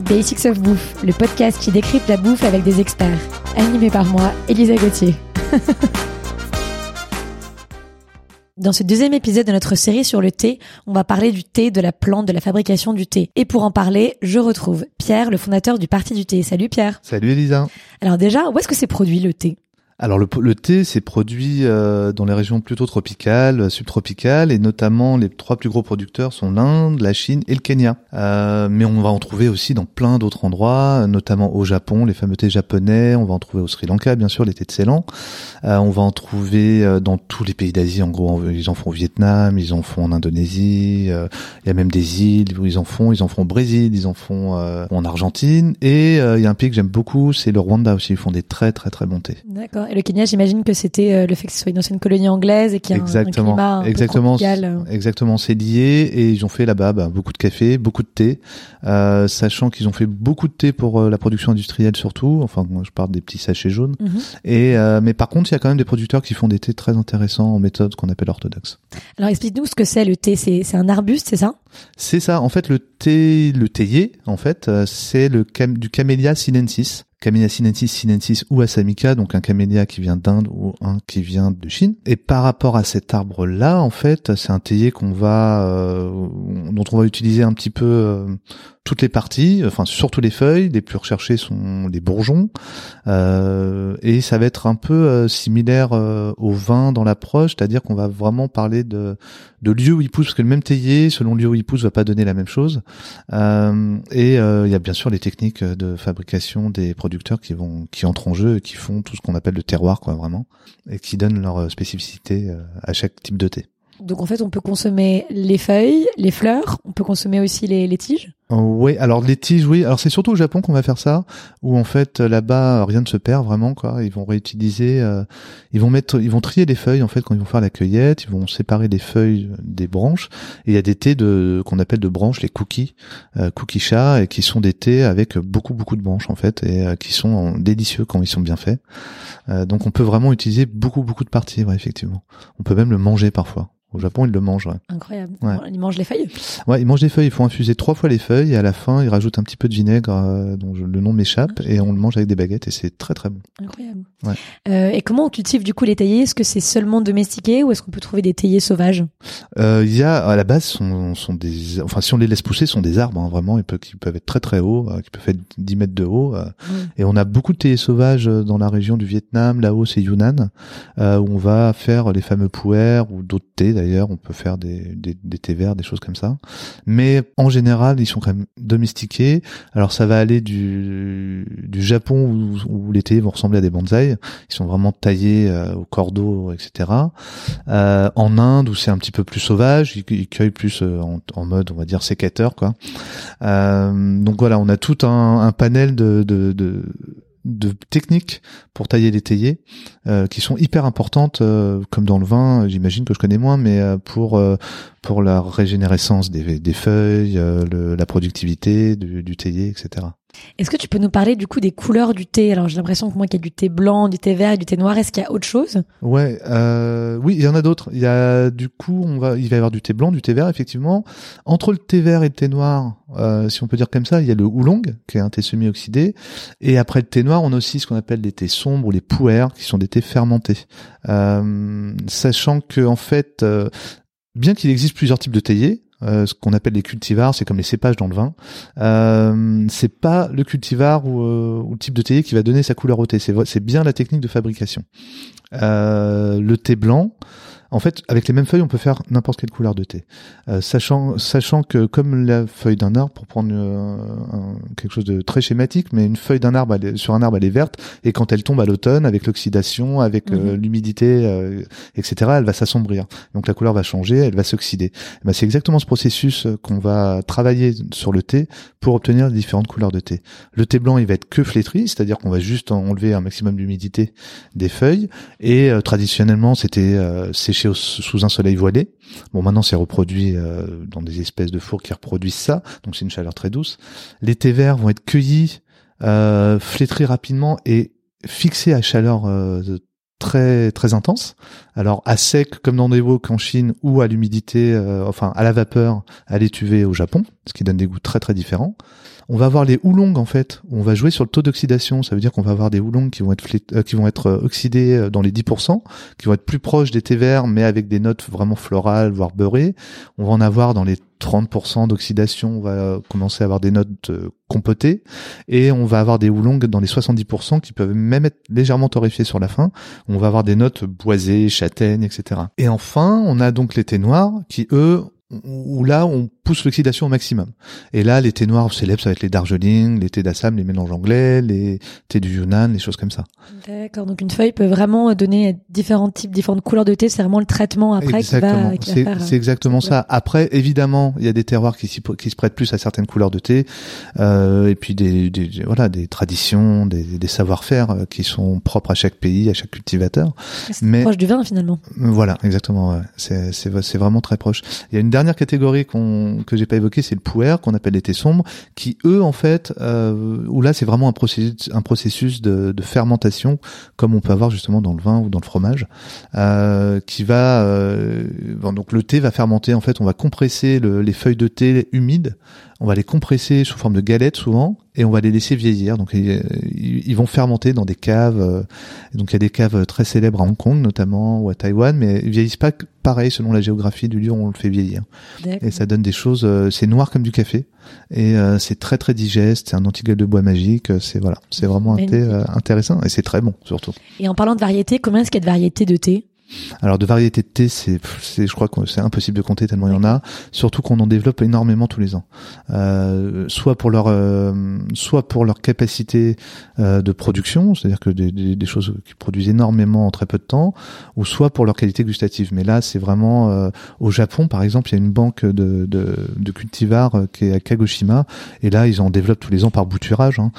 Basics of Bouffe, le podcast qui décrypte la bouffe avec des experts. Animé par moi, Elisa Gauthier. Dans ce deuxième épisode de notre série sur le thé, on va parler du thé, de la plante, de la fabrication du thé. Et pour en parler, je retrouve Pierre, le fondateur du Parti du thé. Salut Pierre. Salut Elisa. Alors déjà, où est-ce que c'est produit le thé? Alors le, le thé, c'est produit euh, dans les régions plutôt tropicales, subtropicales, et notamment les trois plus gros producteurs sont l'Inde, la Chine et le Kenya. Euh, mais on va en trouver aussi dans plein d'autres endroits, notamment au Japon, les fameux thés japonais. On va en trouver au Sri Lanka, bien sûr, les thés de Ceylan. Euh, on va en trouver euh, dans tous les pays d'Asie. En gros, ils en font au Vietnam, ils en font en Indonésie. Euh, il y a même des îles où ils en font. Ils en font au Brésil, ils en font en Argentine. Et il y a un pays que j'aime beaucoup, c'est le Rwanda aussi. Ils font des très très très bons thés. D'accord. Et le Kenya, j'imagine que c'était euh, le fait que ce soit une ancienne colonie anglaise et qu'il y a exactement, un, climat un exactement, peu tropical. Exactement, c'est lié et ils ont fait là-bas bah, beaucoup de café, beaucoup de thé, euh, sachant qu'ils ont fait beaucoup de thé pour euh, la production industrielle surtout. Enfin, moi je parle des petits sachets jaunes. Mhm. Et euh, mais par contre, il y a quand même des producteurs qui font des thés très intéressants en méthode qu'on appelle orthodoxe. Alors explique-nous ce que c'est le thé. C'est un arbuste, c'est ça? C'est ça. En fait, le thé, le théier, en fait, euh, c'est le cam du Camellia sinensis. Camellia sinensis, sinensis ou assamica, donc un camélia qui vient d'Inde ou un qui vient de Chine. Et par rapport à cet arbre-là, en fait, c'est un théier qu'on va, euh, dont on va utiliser un petit peu euh, toutes les parties, enfin surtout les feuilles. Les plus recherchées sont les bourgeons, euh, et ça va être un peu euh, similaire euh, au vin dans l'approche, c'est-à-dire qu'on va vraiment parler de de lieu où il pousse, parce que le même théier, selon le lieu où il pousse, va pas donner la même chose. Et il y a bien sûr les techniques de fabrication des qui vont qui entrent en jeu et qui font tout ce qu'on appelle le terroir, quoi, vraiment, et qui donnent leur spécificité à chaque type de thé. Donc en fait, on peut consommer les feuilles, les fleurs, on peut consommer aussi les, les tiges. Oui, alors les tiges, oui. Alors c'est surtout au Japon qu'on va faire ça, où en fait là-bas rien ne se perd vraiment quoi. Ils vont réutiliser, euh, ils vont mettre, ils vont trier les feuilles en fait quand ils vont faire la cueillette. Ils vont séparer les feuilles des branches. Et il y a des thés de qu'on appelle de branches, les cookies, euh, cookie chat, et qui sont des thés avec beaucoup beaucoup de branches en fait, et euh, qui sont délicieux quand ils sont bien faits. Euh, donc on peut vraiment utiliser beaucoup beaucoup de parties, ouais, effectivement. On peut même le manger parfois. Au Japon, ils le mangent. Ouais. Incroyable. Ouais. Ils mangent les feuilles. Ouais, ils mangent les feuilles. Il faut infuser trois fois les feuilles et à la fin, ils rajoutent un petit peu de vinaigre euh, dont je, le nom m'échappe Ah, et on le mange avec des baguettes et c'est très très bon. Incroyable. Ouais. Euh, et comment on cultive du coup les théiers Est-ce que c'est seulement domestiqué ou est-ce qu'on peut trouver des théiers sauvages? Euh, Il y a à la base sont, sont des, enfin si on les laisse pousser, sont des arbres hein, vraiment, ils peuvent, qui peuvent être très très hauts, qui peuvent faire 10 mètres de haut. Et on a beaucoup de théiers sauvages dans la région du Vietnam, Laos et Yunnan, où on va faire les fameux pu'er ou d'autres thés d'ailleurs. On peut faire des, des, des thés verts, des choses comme ça. Mais en général, ils sont domestiqués. Alors ça va aller du, du Japon où, où les thés vont ressembler à des bonsaïs. Ils sont vraiment taillés euh, au cordeau, etc. Euh, en Inde où c'est un petit peu plus sauvage, ils, cueillent plus euh, en, en mode, on va dire, sécateur, quoi. Euh, donc voilà, on a tout un, panel de de techniques pour tailler les théiers euh, qui sont hyper importantes euh, comme dans le vin j'imagine que je connais moins mais euh, pour euh, pour la régénérescence des, des feuilles euh, la productivité du, du etc Est-ce que tu peux nous parler du coup des couleurs du thé? Alors j'ai l'impression que moi qu'il y a du thé blanc, du thé vert du thé noir. Est-ce qu'il y a autre chose? Ouais, euh, oui, il y en a d'autres. Il y a du coup, on va, il va y avoir du thé blanc, du thé vert, effectivement. Entre le thé vert et le thé noir, euh, si on peut dire comme ça, il y a le oolong, qui est un thé semi-oxydé. Et après le thé noir, on a aussi ce qu'on appelle des thés sombres ou les pu'er, qui sont des thés fermentés. Euh, sachant que en fait, euh, bien qu'il existe plusieurs types de théiers, euh, ce qu'on appelle les cultivars, c'est comme les cépages dans le vin. Euh, c'est pas le cultivar ou, euh, ou, le type de théier qui va donner sa couleur au thé. C'est, c'est bien la technique de fabrication. Euh, le thé blanc, en fait, avec les mêmes feuilles, on peut faire n'importe quelle couleur de thé, euh, sachant sachant que comme la feuille d'un arbre, pour prendre euh, un, quelque chose de très schématique, mais une feuille d'un arbre elle est, sur un arbre elle est verte et quand elle tombe à l'automne, avec l'oxydation, avec euh, Mhm. l'humidité, euh, etc., elle va s'assombrir. Donc la couleur va changer, elle va s'oxyder. Eh Ben, c'est exactement ce processus euh, qu'on va travailler sur le thé pour obtenir les différentes couleurs de thé. Le thé blanc, il va être que flétri, c'est-à-dire qu'on va juste enlever un maximum d'humidité des feuilles et euh, traditionnellement c'était euh, sous un soleil voilé. Bon, maintenant c'est reproduit euh, dans des espèces de fours qui reproduisent ça, donc c'est une chaleur très douce. Les thés verts vont être cueillis, euh, flétris rapidement et fixés à chaleur euh, très très intense. Alors à sec comme dans des wok en Chine ou à l'humidité, euh, enfin à la vapeur à l'étuvée au Japon, ce qui donne des goûts très très différents. On va avoir les oolongs en fait. On va jouer sur le taux d'oxydation. Ça veut dire qu'on va avoir des oolongs qui vont être euh, qui vont être euh, oxydés dans les 10%, qui vont être plus proches des thés verts, mais avec des notes vraiment florales, voire beurrées. On va en avoir dans les 30% d'oxydation. On va commencer à avoir des notes compotées et on va avoir des oolongs dans les 70% qui peuvent même être légèrement torréfiés sur la fin. On va avoir des notes boisées, châtaignes, etc. Et enfin, on a donc les thés noirs qui eux où là on pousse l'oxydation au maximum. Et là, les thés noirs célèbres, ça va être les Darjeeling, les thés d'Assam, les mélanges anglais, les thés du Yunnan, les choses comme ça. D'accord. Donc une feuille peut vraiment donner différents types, différentes couleurs de thé. C'est vraiment le traitement après qui va, C'est euh, exactement ça. Après, évidemment, il y a des terroirs qui, qui se prêtent plus à certaines couleurs de thé, euh, et puis des, des, voilà des traditions, des, des savoir-faire euh, qui sont propres à chaque pays, à chaque cultivateur. Mais proche du vin finalement. Voilà, exactement. Ouais. C'est c'est vraiment très proche. Il y a une dernière catégorie qu'on que j'ai pas évoqué, c'est le puer qu'on appelle les thés sombres, qui eux en fait, euh, où là c'est vraiment un processus, un processus de, de, fermentation, comme on peut avoir justement dans le vin ou dans le fromage, euh, qui va, euh, donc le thé va fermenter en fait, on va compresser le, les feuilles de thé humides on va les compresser sous forme de galettes souvent et on va les laisser vieillir. Donc ils, vont fermenter dans des caves. Euh, donc il y a des caves très célèbres à Hong Kong notamment ou à Taïwan, mais ils vieillissent pas pareil selon la géographie du lieu où on le fait vieillir. Et ça donne des choses. Euh, c'est noir comme du café et euh, c'est très très digeste. C'est un antigueule de bois magique. C'est voilà, c'est vraiment un thé intéressant et c'est très bon surtout. Et en parlant de variété, combien est-ce qu'il y a de variétés de thé? Alors de variétés de thé, c'est, je crois que c'est impossible de compter tellement il y en a. Surtout qu'on en développe énormément tous les ans. Euh, soit pour leur, euh, soit pour leur capacité euh, de production, c'est-à-dire que des, des, des, choses qui produisent énormément en très peu de temps, ou soit pour leur qualité gustative. Mais là, c'est vraiment euh, au Japon, par exemple, il y a une banque de, de, de cultivars euh, qui est à Kagoshima, et là, ils en développent tous les ans par bouturage. Hein.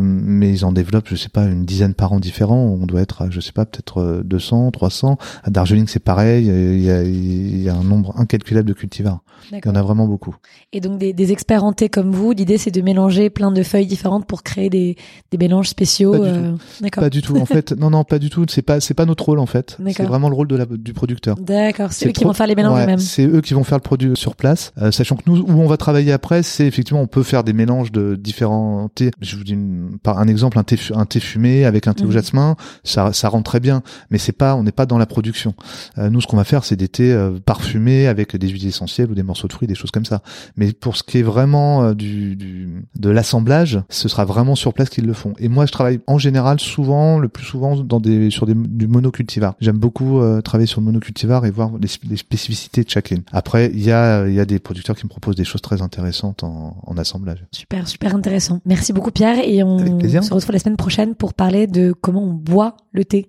mais ils en développent, je sais pas, une dizaine par an différents. On doit être, je sais pas, peut-être 200, 300 à Darjeeling, c'est pareil. Il y, a, il y, a, un nombre incalculable de cultivars. Il y en a vraiment beaucoup. Et donc des, des experts en thé comme vous, l'idée c'est de mélanger plein de feuilles différentes pour créer des, des mélanges spéciaux. Pas du, euh... tout. Pas du tout. En fait, non, non, pas du tout. C'est pas, c'est pas notre rôle en fait. C'est vraiment le rôle de la, du producteur. D'accord. C'est eux qui vont faire les mélanges eux-mêmes. C'est eux qui vont faire le produit sur place, euh, sachant que nous, où on va travailler après, c'est effectivement on peut faire des mélanges de différents thés. Je vous dis par un exemple, un thé, un thé fumé avec un thé au mhm. jasmin, ça, ça rentre très bien. Mais c'est pas, on n'est pas dans la production. Euh, nous, ce qu'on va faire, c'est des thés euh, parfumés avec des huiles essentielles ou des morceaux de fruits, des choses comme ça. Mais pour ce qui est vraiment euh, du, du, de l'assemblage, ce sera vraiment sur place qu'ils le font. Et moi, je travaille en général souvent, le plus souvent, dans des sur des, du monocultivar. J'aime beaucoup travailler sur le monocultivar et voir les, spécificités de chacune. Après, il y a il y a des producteurs qui me proposent des choses très intéressantes en, en assemblage. Super, super intéressant. Merci beaucoup Pierre et on se retrouve la semaine prochaine pour parler de comment on boit le thé.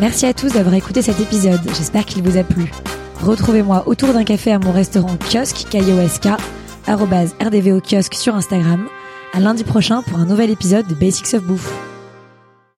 Merci à tous d'avoir écouté cet épisode, j'espère qu'il vous a plu. Retrouvez-moi autour d'un café à mon restaurant kiosque KIOSK, rdvo kiosque sur Instagram, à lundi prochain pour un nouvel épisode de Basics of Bouffe.